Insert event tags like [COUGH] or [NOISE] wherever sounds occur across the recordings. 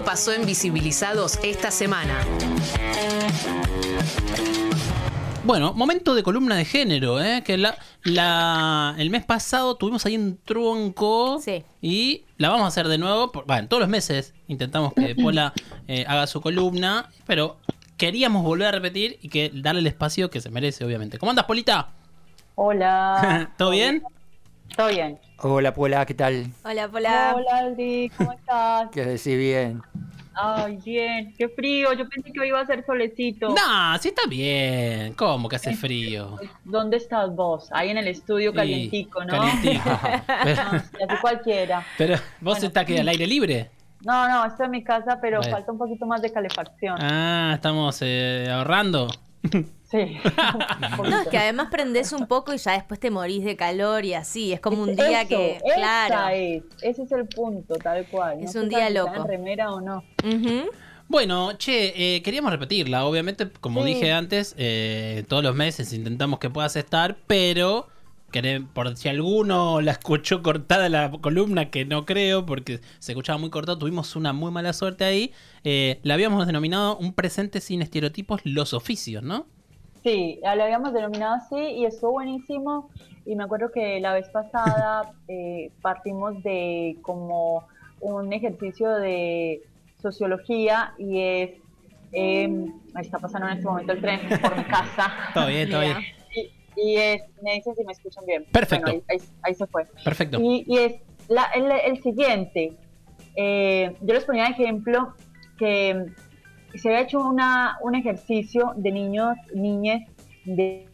Esto pasó en Visibilizados esta semana. Bueno, momento de columna de género, ¿eh? que la, la, el mes pasado tuvimos ahí un tronco Sí. y la vamos a hacer de nuevo. por- Bueno, todos los meses intentamos que Pola [CLEARS THROAT] eh, haga su columna, pero queríamos volver a repetir y que darle el espacio que se merece, obviamente. ¿Cómo andas, Polita? Hola. [LAUGHS] ¿Todo bien? ¿Todo bien? Hola, Pola, ¿qué tal? Hola, Pola. Hola, Aldi, ¿cómo estás? [LAUGHS] ¿Qué decís bien? Ay, bien. Qué frío. Yo pensé que hoy iba a ser solecito. Nah, sí está bien. ¿Cómo que hace frío? ¿Dónde estás vos? Ahí en el estudio calientico, ¿no? Calientico. [LAUGHS] pero, No, sí, así cualquiera. pero, ¿vos Bueno. estás que al aire libre? No, no, estoy en mi casa, pero falta un poquito más de calefacción. Ah, estamos eh, ahorrando. [LAUGHS] Sí. [LAUGHS] [LAUGHS] No, es que además prendés un poco y ya después te morís de calor y así. Es como un día Eso, que. esa Claro. es, ese es el punto, tal cual. Es No un día loco. en remera o no. Bueno, che, eh, queríamos repetirla. Obviamente, como Sí. dije antes, eh, todos los meses intentamos que puedas estar, pero por si alguno la escuchó cortada la columna, que no creo, porque se escuchaba muy cortado, tuvimos una muy mala suerte ahí. eh, la habíamos denominado un presente sin estereotipos, los oficios, ¿no? Sí, lo habíamos denominado así y estuvo buenísimo. Y me acuerdo que la vez pasada [LAUGHS] eh, partimos de como un ejercicio de sociología y es, eh, ahí está pasando en este momento el tren por mi casa. [LAUGHS] Todo bien, todo bien. Y, y es, me dicen si me escuchan bien. Perfecto. Bueno, ahí, ahí- ahí se fue. Perfecto. Y, y es la- el, el siguiente. Eh, yo les ponía de ejemplo que se había hecho una, un ejercicio de niños, niñas de,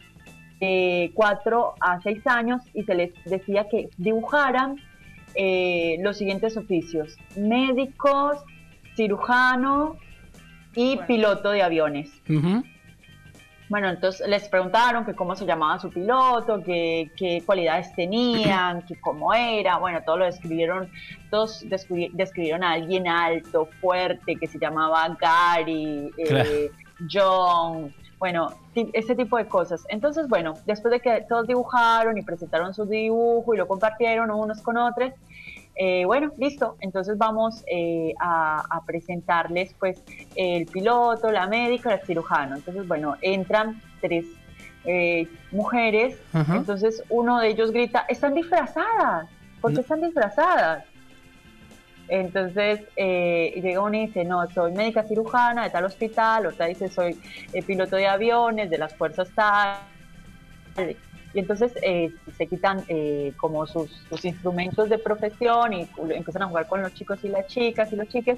de 4 a 6 años y se les decía que dibujaran eh, los siguientes oficios. Médicos, cirujano y piloto de aviones. Bueno, entonces les preguntaron que cómo se llamaba su piloto, que, qué cualidades tenían, que cómo era, bueno, todo lo describieron, todos descubri- describieron a alguien alto, fuerte, que se llamaba Gary, eh, Claro. John, bueno, ese tipo de cosas. Entonces, bueno, después de que todos dibujaron y presentaron su dibujo y lo compartieron unos con otros, eh, bueno, listo. Entonces vamos eh, a, a presentarles pues el piloto, la médica, el cirujano. Entonces, bueno, entran tres eh, mujeres. Entonces uno de ellos grita, están disfrazadas. ¿Por qué No. están disfrazadas? Entonces eh, llega uno y dice, no, soy médica cirujana de tal hospital, otra dice, soy eh, piloto de aviones de las fuerzas tal. Y entonces eh, se quitan eh, como sus, sus instrumentos de profesión y empiezan a jugar con los chicos y las chicas y los chiques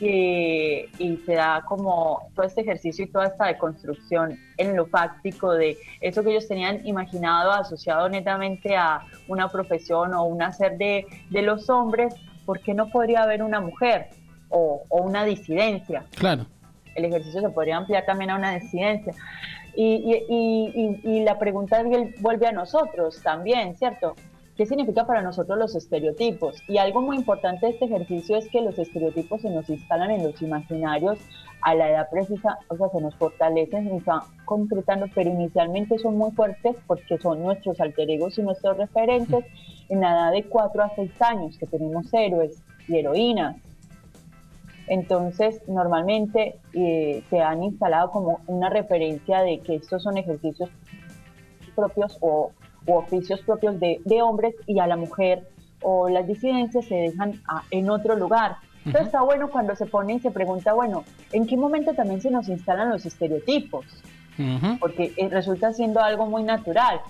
y, y se da como todo este ejercicio y toda esta deconstrucción en lo fáctico de eso que ellos tenían imaginado asociado netamente a una profesión o un hacer de, de los hombres, ¿por qué no podría haber una mujer o, o una disidencia? Claro. el ejercicio se podría ampliar también a una disidencia. Y, y- y- y- la pregunta vuel- vuelve a nosotros también, ¿cierto? ¿Qué significa para nosotros los estereotipos? Y algo muy importante de este ejercicio es que los estereotipos se nos instalan en los imaginarios a la edad precisa, o sea, se nos fortalecen y se van concretando, pero inicialmente son muy fuertes porque son nuestros alter egos y nuestros referentes en la edad de 4 a 6 años, que tenemos héroes y heroínas. Entonces, normalmente eh, se han instalado como una referencia de que estos son ejercicios propios o, u oficios propios de, de hombres y a la mujer o las disidencias se dejan a- en otro lugar. Entonces Ujú. está bueno cuando se pone y se pregunta, bueno, ¿en qué momento también se nos instalan los estereotipos? Ujú. porque eh, resulta siendo algo muy natural.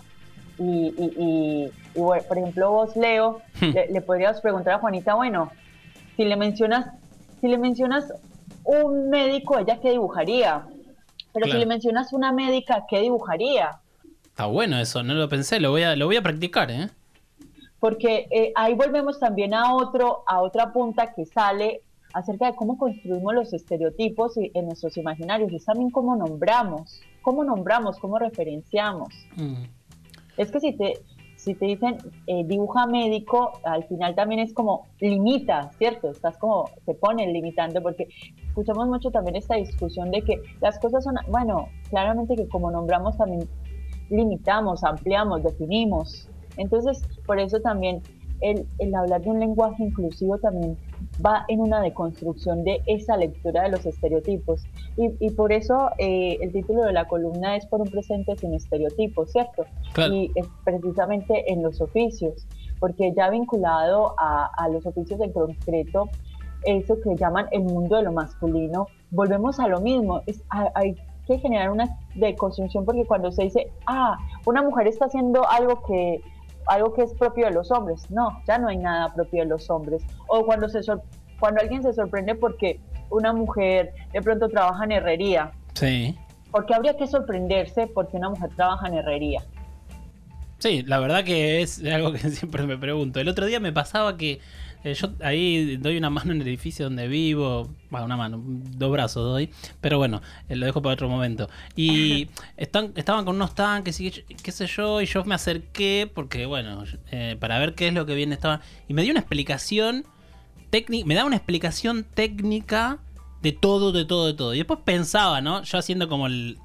Y, y- y- y, bueno, por ejemplo, vos, Leo, Hmm. le, le podrías preguntar a Juanita, bueno, si le mencionas, si le mencionas un médico, ella qué dibujaría. Pero Claro. si le mencionas una médica, ¿qué dibujaría? Está bueno eso, no lo pensé, lo voy a, lo voy a practicar, ¿eh? Porque eh, ahí volvemos también a otro, a otra punta que sale acerca de cómo construimos los estereotipos en nuestros imaginarios, y es también cómo nombramos, cómo nombramos, cómo referenciamos. Mm. Es que si te, si te dicen eh, dibuja médico, al final también es como limita, ¿cierto? Estás como, te ponen limitando, porque escuchamos mucho también esta discusión de que las cosas son, bueno, claramente que como nombramos también limitamos, ampliamos, definimos. Entonces, por eso también el, el hablar de un lenguaje inclusivo también va en una deconstrucción de esa lectura de los estereotipos. Y, y por eso eh, el título de la columna es Por un presente sin estereotipos, ¿cierto? Claro. Y es precisamente en los oficios, porque ya vinculado a, a los oficios en concreto, eso que llaman el mundo de lo masculino, volvemos a lo mismo, es, hay, hay que generar una deconstrucción porque cuando se dice, ah, una mujer está haciendo algo que algo que es propio de los hombres. No, ya no hay nada propio de los hombres. O cuando, se sor- cuando alguien se sorprende porque una mujer de pronto trabaja en herrería. Sí. Porque habría que sorprenderse porque una mujer trabaja en herrería. Sí, la verdad que es algo que [LAUGHS] siempre me pregunto. El otro día me pasaba que eh, yo ahí doy una [LAUGHS] mano en el edificio donde vivo, bueno, una mano, dos brazos doy, pero bueno, eh, lo dejo para otro momento. Y [LAUGHS] están, estaban con unos tanques y qué, sé yo, y yo me acerqué porque, bueno, eh, para ver qué es lo que viene estaban. Y me dio una explicación técnica, me da una explicación técnica de todo, de todo, de todo. Y después pensaba, ¿no? Yo haciendo como el.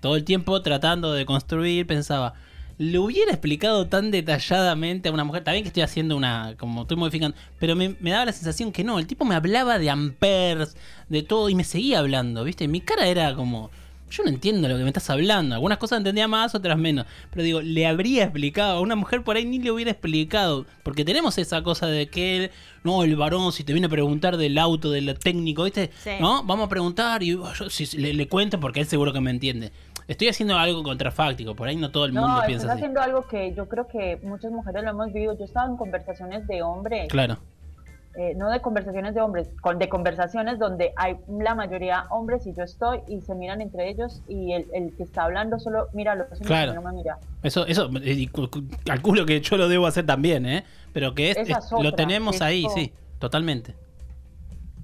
Todo el tiempo tratando de construir, pensaba. Le hubiera explicado tan detalladamente a una mujer. Bien que estoy haciendo una. Como estoy modificando. Pero me, me daba la sensación que no. El tipo me hablaba de amperes, de todo. Y me seguía hablando, ¿viste? Mi cara era como. Yo no entiendo lo que me estás hablando. Algunas cosas entendía más, otras menos. Pero digo, le habría explicado. A una mujer por ahí ni le hubiera explicado. Porque tenemos esa cosa de que él. No, el varón, si te viene a preguntar del auto, del técnico, ¿viste? Sí. ¿No? Vamos a preguntar y yo si, le, le cuento porque él seguro que me entiende. Estoy haciendo algo contrafáctico. Por ahí no todo el mundo No, estás piensa así. haciendo algo que yo creo que muchas mujeres lo hemos vivido. Yo estaba en conversaciones de hombres, Claro. eh, no de conversaciones de hombres, con, de conversaciones donde hay la mayoría hombres y yo estoy y se miran entre ellos y el, el que está hablando solo mira los hombres Claro. no me mira. Eso, eso, y cu- cu- calculo que yo lo debo hacer también, ¿eh? Pero que es, lo tenemos que ahí, sí, totalmente.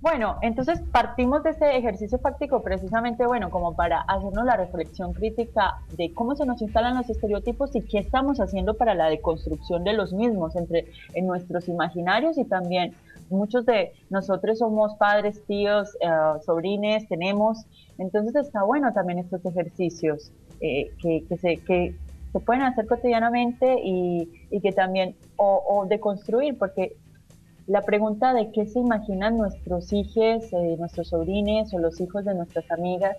Bueno, entonces partimos de este ejercicio fáctico precisamente, bueno, como para hacernos la reflexión crítica de cómo se nos instalan los estereotipos y qué estamos haciendo para la deconstrucción de los mismos entre en nuestros imaginarios y también muchos de nosotros somos padres, tíos, eh, sobrines, tenemos, entonces está bueno también estos ejercicios eh, que, que se que se pueden hacer cotidianamente y, y que también o, o deconstruir porque la pregunta de qué se imaginan nuestros hijos, eh, nuestros sobrines o los hijos de nuestras amigas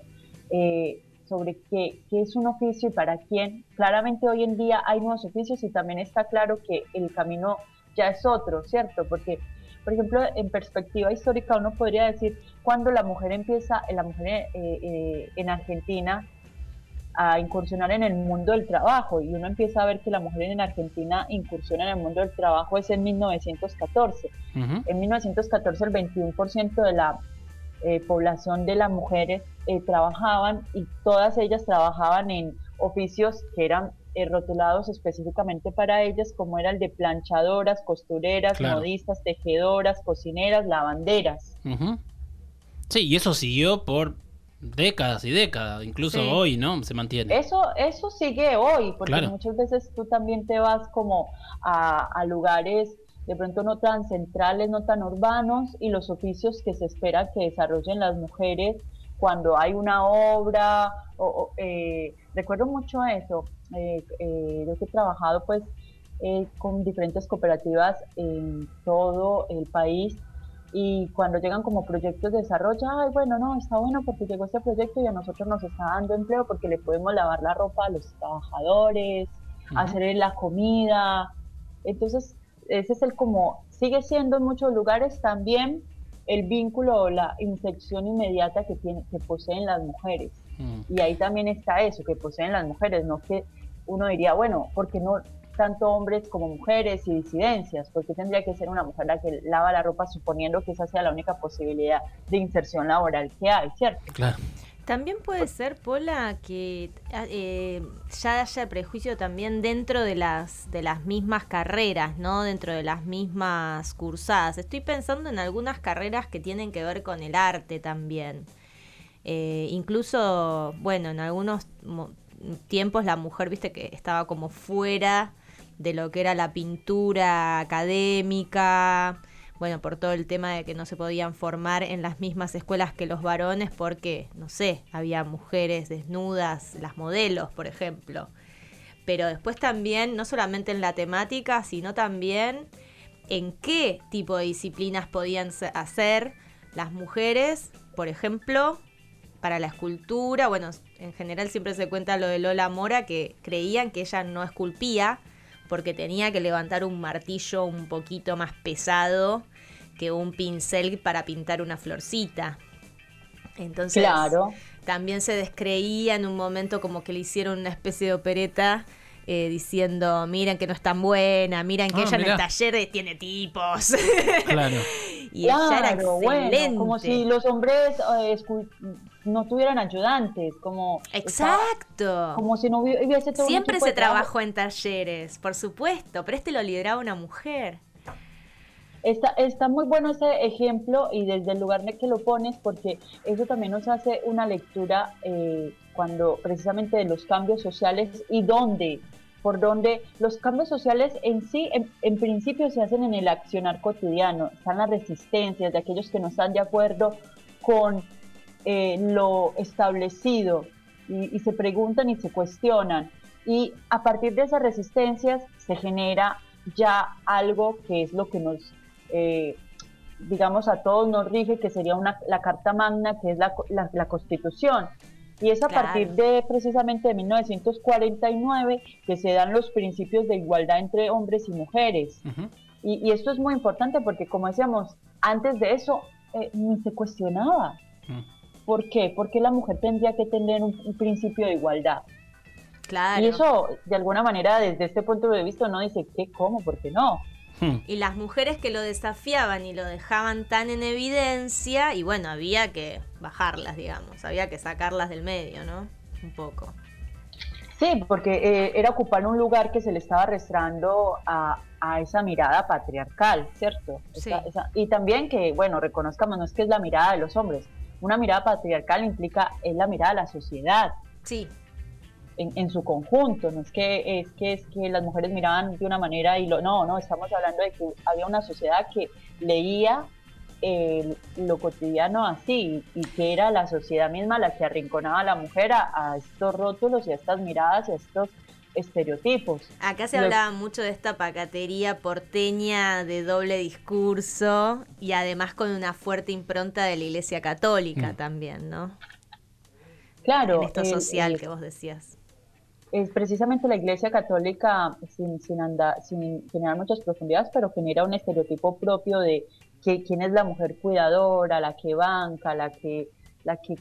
eh, sobre qué, es un oficio y para quién. Claramente hoy en día hay nuevos oficios y también está claro que el camino ya es otro, ¿cierto? Porque, por ejemplo, en perspectiva histórica uno podría decir cuando la mujer empieza, la mujer eh, eh, en Argentina a incursionar en el mundo del trabajo y uno empieza a ver que la mujer en Argentina incursiona en el mundo del trabajo es en 1914. Ujú. En 1914 el 21% de la eh, población de las mujeres eh, trabajaban y todas ellas trabajaban en oficios que eran eh, rotulados específicamente para ellas, como era el de planchadoras, costureras, Claro. modistas, tejedoras, cocineras, lavanderas. Sí, y eso siguió por décadas y décadas, incluso Sí. hoy, ¿no? Se mantiene. Eso, eso sigue hoy, porque Claro. muchas veces tú también te vas como a, a lugares de pronto no tan centrales, no tan urbanos, y los oficios que se espera que desarrollen las mujeres cuando hay una obra. O, o, eh, recuerdo mucho eso, eh, eh, yo que he trabajado pues eh, con diferentes cooperativas en todo el país y cuando llegan como proyectos de desarrollo, ay, bueno, no, está bueno porque llegó este proyecto y a nosotros nos está dando empleo porque le podemos lavar la ropa a los trabajadores, Ujú. hacer la comida. Entonces, ese es el como, sigue siendo en muchos lugares también el vínculo o la infección inmediata que, tiene, que poseen las mujeres. Y ahí también está eso, que poseen las mujeres, no que uno diría, bueno, porque no tanto hombres como mujeres y disidencias? porque tendría que ser una mujer la que lava la ropa suponiendo que esa sea la única posibilidad de inserción laboral que hay, ¿cierto? Claro. También puede ser, Pola, que ah, eh, ya haya prejuicio también dentro de las, de las mismas carreras, ¿no? Dentro de las mismas cursadas. Estoy pensando en algunas carreras que tienen que ver con el arte también. Eh, incluso, bueno, en algunos tiempos la mujer, viste, que estaba como fuera de lo que era la pintura académica, bueno, por todo el tema de que no se podían formar en las mismas escuelas que los varones porque, no sé, había mujeres desnudas, las modelos, por ejemplo. Pero después también, no solamente en la temática, sino también en qué tipo de disciplinas podían hacer las mujeres, por ejemplo, para la escultura. Bueno, en general siempre se cuenta lo de Lola Mora, que creían que ella no esculpía porque tenía que levantar un martillo un poquito más pesado que un pincel para pintar una florcita. Entonces, Claro. también se descreía en un momento como que le hicieron una especie de opereta eh, diciendo, miren que no es tan buena, miren que Ah, ella en el taller tiene tipos. Claro. [LAUGHS] y ella era Claro, excelente. bueno, como si los hombres eh, no tuvieran ayudantes, como Exacto. como si no hubi- hubiese todo Siempre se trabajó en talleres, por supuesto, pero este lo lideraba una mujer. Está, está muy bueno ese ejemplo y desde el lugar en que lo pones, porque eso también nos hace una lectura eh, cuando precisamente de los cambios sociales y dónde, por dónde los cambios sociales en sí, en, en principio se hacen en el accionar cotidiano, están las resistencias de aquellos que no están de acuerdo con eh, lo establecido y, y se preguntan y se cuestionan. Y a partir de esas resistencias se genera ya algo que es lo que nos, eh, digamos, a todos nos rige, que sería una, la Carta Magna, que es la, la- la Constitución. Y es a Claro. partir de precisamente de 1949 que se dan los principios de igualdad entre hombres y mujeres. Y esto es muy importante porque, como decíamos, antes de eso eh, ni se cuestionaba. Mm. ¿Por qué? Porque la mujer tendría que tener un, un principio de igualdad. Claro. Y eso, de alguna manera, desde este punto de vista, no dice, ¿qué? ¿Cómo? ¿Por qué no? Hmm. Y las mujeres que lo desafiaban y lo dejaban tan en evidencia, y bueno, había que bajarlas, digamos, había que sacarlas del medio, ¿no? Un poco. Sí, porque eh, era ocupar un lugar que se le estaba restando a, a esa mirada patriarcal, ¿cierto? Esa- Sí. esa- y también que, bueno, reconozcamos, no es que es la mirada de los hombres. Una mirada patriarcal implica, es la mirada de la sociedad. Sí, en, en su conjunto, no es que, es que es que las mujeres miraban de una manera y lo, no, no, estamos hablando de que había una sociedad que leía eh, lo cotidiano así y que era la sociedad misma la que arrinconaba a la mujer a, a estos rótulos y a estas miradas y a estos estereotipos. acá se hablaba mucho de esta pacatería porteña de doble discurso y además con una fuerte impronta de la Iglesia Católica Mm. también, ¿no? Claro, en esto el- social el- que vos decías. es precisamente la Iglesia Católica, sin, sin, andar, sin generar muchas profundidades, pero genera un estereotipo propio de que, quién es la mujer cuidadora, la que banca, la que, la que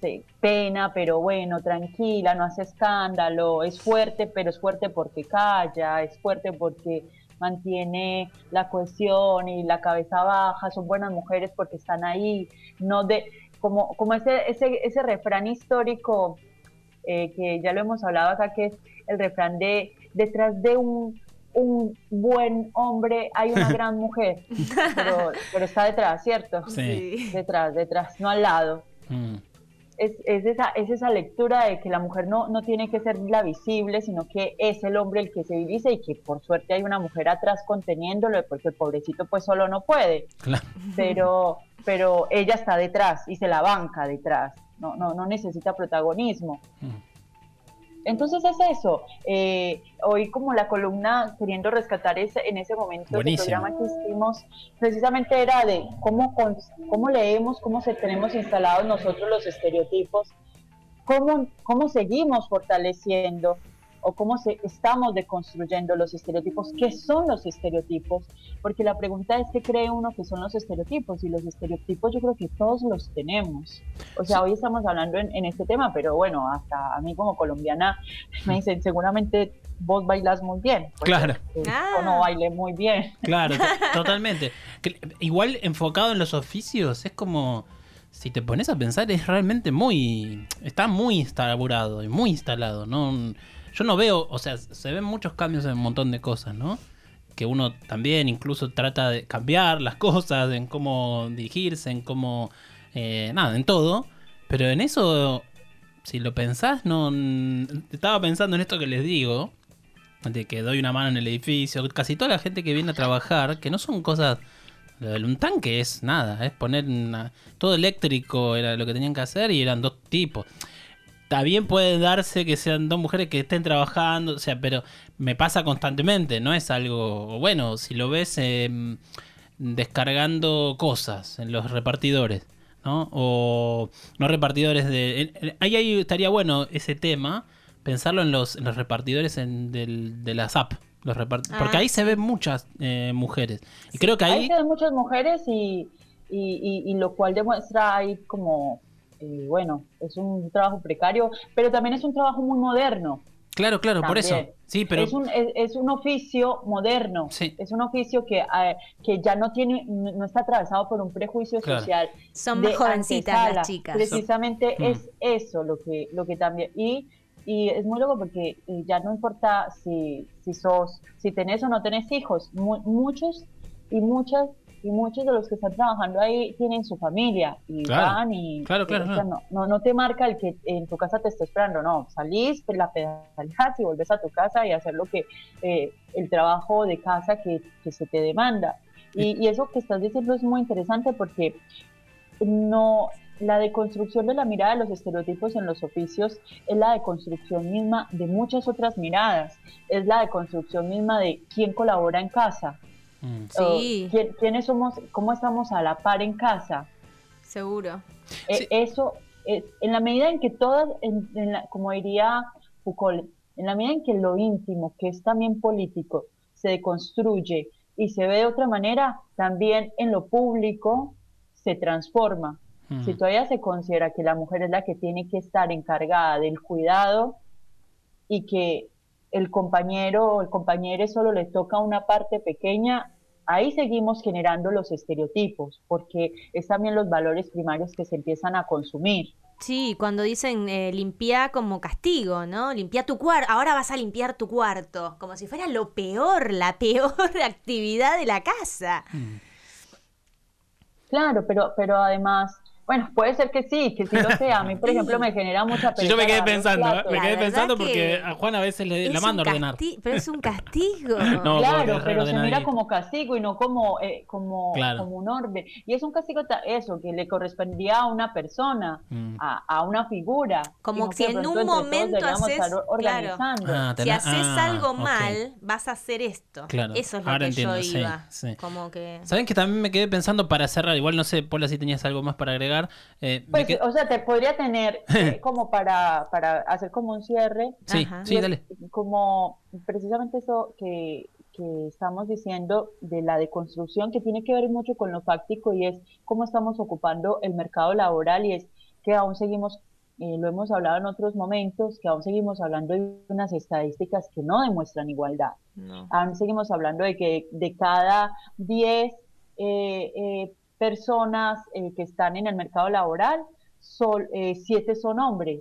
se pena, pero bueno, tranquila, no hace escándalo, es fuerte, pero es fuerte porque calla, es fuerte porque mantiene la cohesión y la cabeza baja, son buenas mujeres porque están ahí, no de, como, como ese, ese, ese refrán histórico eh, que ya lo hemos hablado acá, que es el refrán de detrás de un, un buen hombre hay una [LAUGHS] gran mujer, pero, pero está detrás, ¿cierto? Sí. Detrás, detrás, no al lado. Mm. Es, es, esa, es esa lectura de que la mujer no, no tiene que ser la visible, sino que es el hombre el que se dice y que por suerte hay una mujer atrás conteniéndolo, porque el pobrecito pues solo no puede Claro. pero, pero ella está detrás y se la banca detrás, no, no, no necesita protagonismo. Mm. Entonces es eso, eh, hoy como la columna queriendo rescatar ese, en ese momento el programa que hicimos, precisamente era de cómo, cómo leemos, cómo se tenemos instalados nosotros los estereotipos, cómo, cómo seguimos fortaleciendo o cómo se, estamos deconstruyendo los estereotipos, qué son los estereotipos, porque la pregunta es qué cree uno que son los estereotipos, y los estereotipos yo creo que todos los tenemos. O sea, hoy estamos hablando en, en este tema, pero bueno, hasta a mí como colombiana [LAUGHS] me dicen, seguramente vos bailas muy bien. Pues, Claro. eh, Ah. Yo no bailé muy bien. [LAUGHS] Claro, to- [LAUGHS] totalmente. Igual enfocado en los oficios, es como. Si te pones a pensar, es realmente muy. Está muy instaurado y muy instalado, ¿no? Yo no veo. O sea, se ven muchos cambios en un montón de cosas, ¿no? Que uno también incluso trata de cambiar las cosas, en cómo dirigirse, en cómo. eh, nada, en todo. Pero en eso, si lo pensás, no. Estaba pensando en esto que les digo de que doy una mano en el edificio, casi toda la gente que viene a trabajar, que no son cosas... Un tanque es nada, es poner una- todo eléctrico, era lo que tenían que hacer y eran dos tipos. También puede darse que sean dos mujeres que estén trabajando, o sea, pero me pasa constantemente, no es algo, bueno, si lo ves em, descargando cosas en los repartidores, ¿no? O no repartidores de... en- en- ahí, ahí estaría bueno ese tema, pensarlo en los, en los repartidores del- de las apps. Los repart- Ah, porque ahí se ven muchas eh, mujeres. Y creo que Ahí ahí... se ven muchas mujeres y, y, y- y lo cual demuestra ahí como, eh, bueno, es un trabajo precario, pero también es un trabajo muy moderno. Claro, claro, por eso. Sí, pero... Es, un, es, es un oficio moderno, Sí. es un oficio que, eh, que ya no tiene, no no está atravesado por un prejuicio Claro. social. Son más jovencitas antesala. las chicas. Precisamente es eso lo que, lo que también. Y, y es muy loco porque ya no importa si, si sos, si tenés o no tenés hijos, mu- muchos y muchas y muchos de los que están trabajando ahí tienen su familia y Claro. van y Claro, claro, o sea, no, no, no te marca el que en tu casa te esté esperando, no, salís, la pedaleas y volvés a tu casa y hacer lo que eh, el trabajo de casa que, que se te demanda. Y, y eso que estás diciendo es muy interesante porque no la deconstrucción de la mirada de los estereotipos en los oficios es la deconstrucción misma de muchas otras miradas, es la deconstrucción misma de quién colabora en casa, Mm. Sí. o quién- quiénes somos, cómo estamos a la par en casa. Seguro. Eh, Sí. Eso, eh, en la medida en que todas, en- en la- como diría Foucault, en la medida en que lo íntimo, que es también político, se deconstruye y se ve de otra manera, también en lo público se transforma. Mm. Si todavía se considera que la mujer es la que tiene que estar encargada del cuidado y que el compañero o el compañero solo le toca una parte pequeña, ahí seguimos generando los estereotipos, porque es también los valores primarios que se empiezan a consumir. Sí, cuando dicen eh, limpia como castigo, ¿no? Limpia tu cuarto, ahora vas a limpiar tu cuarto, como si fuera lo peor, la peor [LAUGHS] actividad de la casa. Mm. Claro, pero, pero además, bueno, puede ser que sí, que sí lo sea. A mí, por ejemplo, me genera mucha [LAUGHS] Sí, yo me quedé pensando, ¿eh? me quedé pensando que porque a Juan a veces le, la mando a ordenar. Pero es un castigo. [LAUGHS] No, Claro, pero se mira como castigo y no como, eh, como, Claro. como un orden. Y es un castigo eso, que le correspondía a una persona, Mm. a, a una figura. Como de en un momento haces- claro. organizando. Ah, Si haces ah, algo mal, vas a hacer esto. Claro, Eso es lo ahora que entiendo, yo sí, iba. sí. Como que. ¿Saben que también me quedé pensando para cerrar? Igual no sé, Paula, si tenías algo más para agregar. Eh, Pues, o sea, te podría tener [LAUGHS] eh, como para, para hacer como un cierre. Sí, Ajá. sí, dale. como precisamente eso que, que estamos diciendo de la deconstrucción que tiene que ver mucho con lo fáctico y es cómo estamos ocupando el mercado laboral y es que aún seguimos, eh, lo hemos hablado en otros momentos, que aún seguimos hablando de unas estadísticas que no demuestran igualdad. No. Aún seguimos hablando de que de cada 10 eh, eh, personas eh, que están en el mercado laboral, sol, eh, 7 son hombres.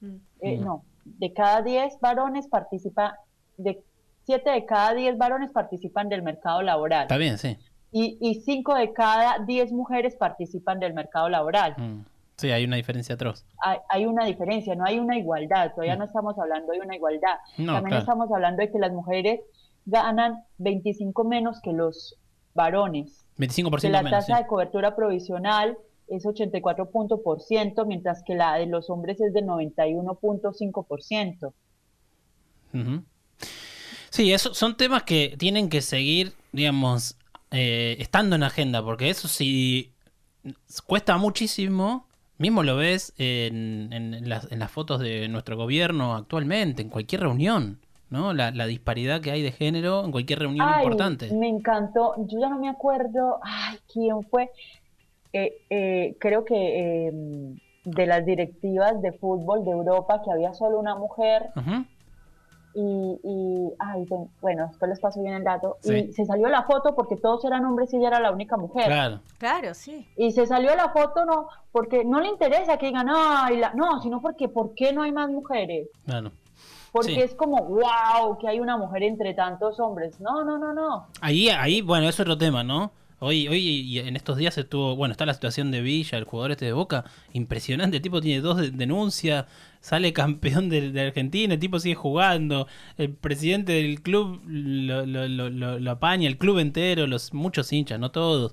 Mm. Eh, Mm. No, de cada 10 varones participa, de 7 de cada 10 varones participan del mercado laboral Está bien, sí. y, y 5 de cada 10 mujeres participan del mercado laboral. Mm. Sí, hay una diferencia atroz. Hay, hay una diferencia, no hay una igualdad, todavía Mm. no estamos hablando de una igualdad. No, También claro. estamos hablando de que las mujeres ganan 25 menos que los varones, 25% que la menos. tasa sí. de cobertura provisional es 84 punto por ciento, mientras que la de los hombres es de 91.5%. Ujú. Sí, eso son temas que tienen que seguir, digamos, eh, estando en agenda, porque eso sí cuesta muchísimo. Mismo lo ves en, en las, en las fotos de nuestro gobierno actualmente, en cualquier reunión, ¿no? La, la disparidad que hay de género en cualquier reunión Ay, importante. Me encantó, yo ya no me acuerdo, ay, quién fue. Eh, eh, creo que eh, de las directivas de fútbol de Europa, que había solo una mujer y, y ay, bueno, después les paso bien el dato. Sí. Y se salió la foto porque todos eran hombres y ella era la única mujer. Claro. Claro, sí. Y se salió la foto no porque no le interesa que digan, ay, la... no, sino porque ¿por qué no hay más mujeres? Claro. Porque Sí. es como, wow, que hay una mujer entre tantos hombres. No, no, no, no. Ahí, ahí, bueno, es otro tema, ¿no? Hoy, hoy y en estos días estuvo, bueno, está la situación de Villa, el jugador este de Boca, impresionante, el tipo tiene dos de- denuncias, sale [LAUGHS] campeón de, de Argentina, el tipo sigue jugando, el presidente del club lo, lo- lo- lo- lo apaña, el club entero, los muchos hinchas, no todos.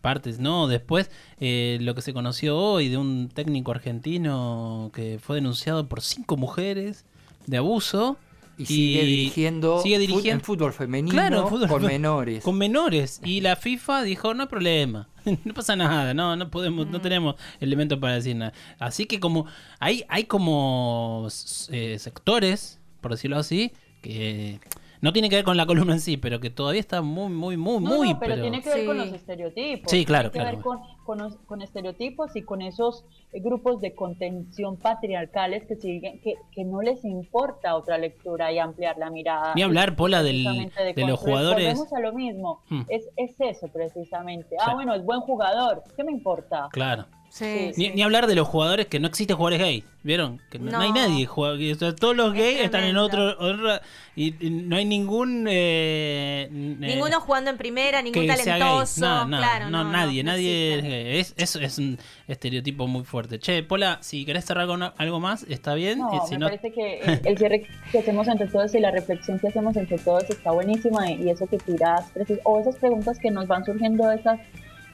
partes, no. Después, eh, lo que se conoció hoy de un técnico argentino que fue denunciado por cinco mujeres de abuso. Y sigue dirigiendo, sigue dirigiendo fútbol femenino Claro, fútbol con menores. Con menores. Y la FIFA dijo, no hay problema. [LAUGHS] No pasa nada, no, no podemos, no tenemos elementos para decir nada. Así que como hay, hay como eh, sectores, por decirlo así, que no tiene que ver con la columna en sí, pero que todavía está muy, muy, muy, No, muy. no, pero, tiene que ver con Sí. los estereotipos. Sí, claro, Tiene que claro. ver con, con, los- con estereotipos y con esos eh, grupos de contención patriarcales que siguen, que, que no les importa otra lectura y ampliar la mirada. Ni hablar, Pola, del- Precisamente de los jugadores. Volvemos a lo mismo. Hmm. Es, es eso precisamente. Sí. Ah, bueno, es buen jugador. ¿Qué me importa? Claro. Sí, Ni, sí. ni hablar de los jugadores que no existen jugadores gay, ¿vieron? Que no, no hay nadie. juega- que, o sea, todos los Es gays están en otro, otra- y, y no hay ningún eh, n- eh, Ninguno jugando en primera, ningún talentoso. No, no, claro, no, no, nadie, no nadie es gay. Es, eso es un estereotipo muy fuerte. Che, Pola, si querés cerrar con algo más, está bien. No, si me no, parece que el, el cierre que hacemos entre todos y la reflexión que hacemos entre todos está buenísima y, y eso que tiras, precis- o esas preguntas que nos van surgiendo de esas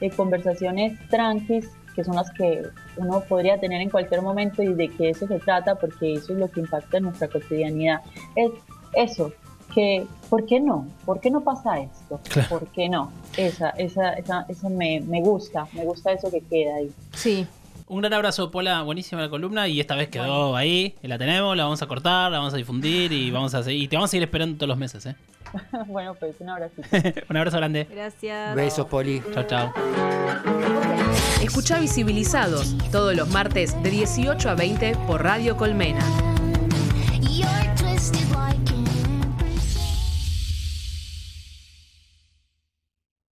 eh, conversaciones tranquis, que son las que uno podría tener en cualquier momento y de que eso se trata, porque eso es lo que impacta en nuestra cotidianidad. Es eso, que ¿por qué no? ¿Por qué no pasa esto? Claro. ¿Por qué no? Esa, esa, esa, esa me, me gusta, me gusta eso que queda ahí. Sí. un gran abrazo, Pola. Buenísima la columna. Y esta vez quedó ahí. La tenemos, la vamos a cortar, la vamos a difundir y vamos a seguir. Y te vamos a seguir esperando todos los meses, ¿eh? [LAUGHS] bueno, pues un abracito. [LAUGHS] un abrazo grande. Gracias. Besos, Poli. Chao, chao. Escucha Visibilizados todos los martes de 18 a 20 por Radio Colmena.